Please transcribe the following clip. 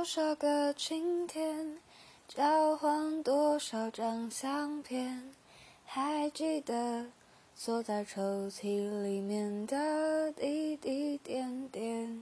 多少个晴天交换多少张相片还记得锁在抽屉里面的滴滴点点。